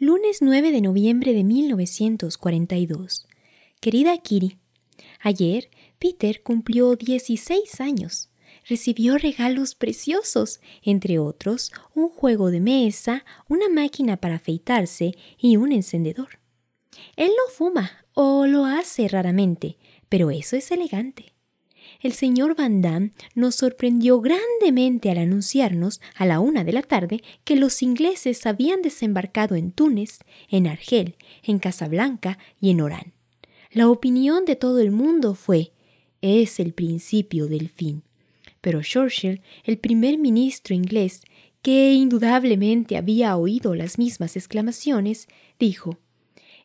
Lunes 9 de noviembre de 1942. Querida Kiri, ayer Peter cumplió 16 años. Recibió regalos preciosos, entre otros un juego de mesa, una máquina para afeitarse y un encendedor. Él no fuma o lo hace raramente, pero eso es elegante el señor Van Damme nos sorprendió grandemente al anunciarnos a la una de la tarde que los ingleses habían desembarcado en Túnez, en Argel, en Casablanca y en Orán. La opinión de todo el mundo fue es el principio del fin. Pero Churchill, el primer ministro inglés, que indudablemente había oído las mismas exclamaciones, dijo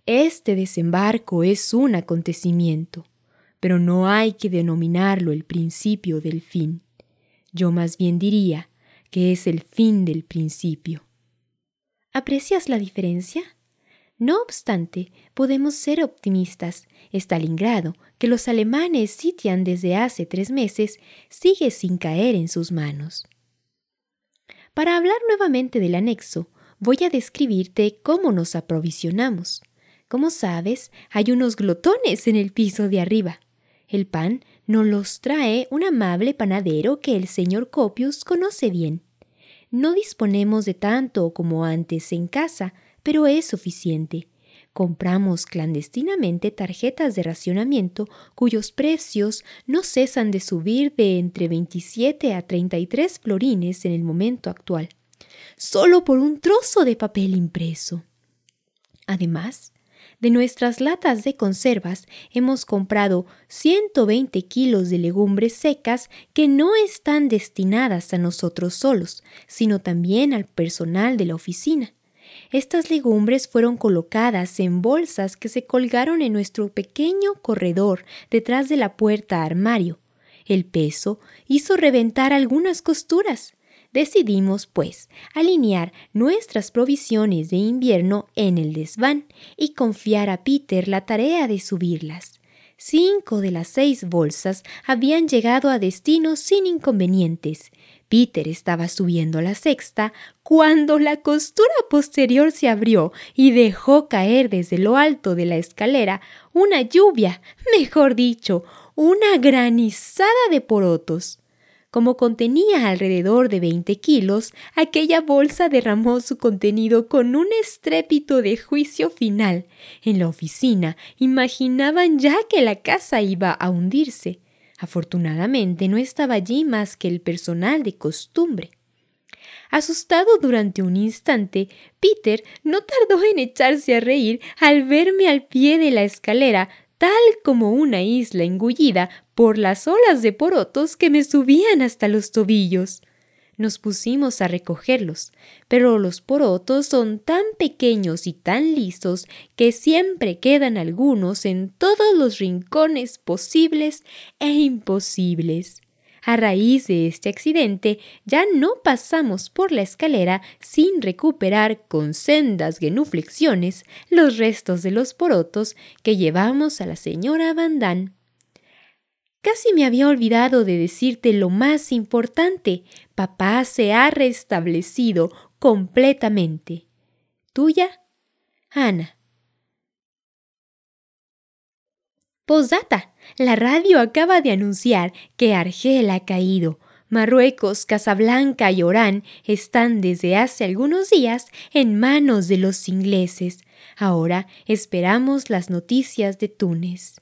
Este desembarco es un acontecimiento pero no hay que denominarlo el principio del fin. Yo más bien diría que es el fin del principio. ¿Aprecias la diferencia? No obstante, podemos ser optimistas. Stalingrado, que los alemanes sitian desde hace tres meses, sigue sin caer en sus manos. Para hablar nuevamente del anexo, voy a describirte cómo nos aprovisionamos. Como sabes, hay unos glotones en el piso de arriba. El pan nos los trae un amable panadero que el señor Copius conoce bien. No disponemos de tanto como antes en casa, pero es suficiente. Compramos clandestinamente tarjetas de racionamiento cuyos precios no cesan de subir de entre 27 a 33 florines en el momento actual, solo por un trozo de papel impreso. Además, de nuestras latas de conservas hemos comprado 120 kilos de legumbres secas que no están destinadas a nosotros solos, sino también al personal de la oficina. Estas legumbres fueron colocadas en bolsas que se colgaron en nuestro pequeño corredor detrás de la puerta armario. El peso hizo reventar algunas costuras. Decidimos, pues, alinear nuestras provisiones de invierno en el desván y confiar a Peter la tarea de subirlas. Cinco de las seis bolsas habían llegado a destino sin inconvenientes. Peter estaba subiendo la sexta cuando la costura posterior se abrió y dejó caer desde lo alto de la escalera una lluvia, mejor dicho, una granizada de porotos. Como contenía alrededor de 20 kilos, aquella bolsa derramó su contenido con un estrépito de juicio final. En la oficina imaginaban ya que la casa iba a hundirse. Afortunadamente no estaba allí más que el personal de costumbre. Asustado durante un instante, Peter no tardó en echarse a reír al verme al pie de la escalera, tal como una isla engullida por las olas de porotos que me subían hasta los tobillos. Nos pusimos a recogerlos, pero los porotos son tan pequeños y tan lisos que siempre quedan algunos en todos los rincones posibles e imposibles. A raíz de este accidente ya no pasamos por la escalera sin recuperar con sendas genuflexiones los restos de los porotos que llevamos a la señora Van Casi me había olvidado de decirte lo más importante. Papá se ha restablecido completamente. Tuya, Ana. Posdata. La radio acaba de anunciar que Argel ha caído. Marruecos, Casablanca y Orán están desde hace algunos días en manos de los ingleses. Ahora esperamos las noticias de Túnez.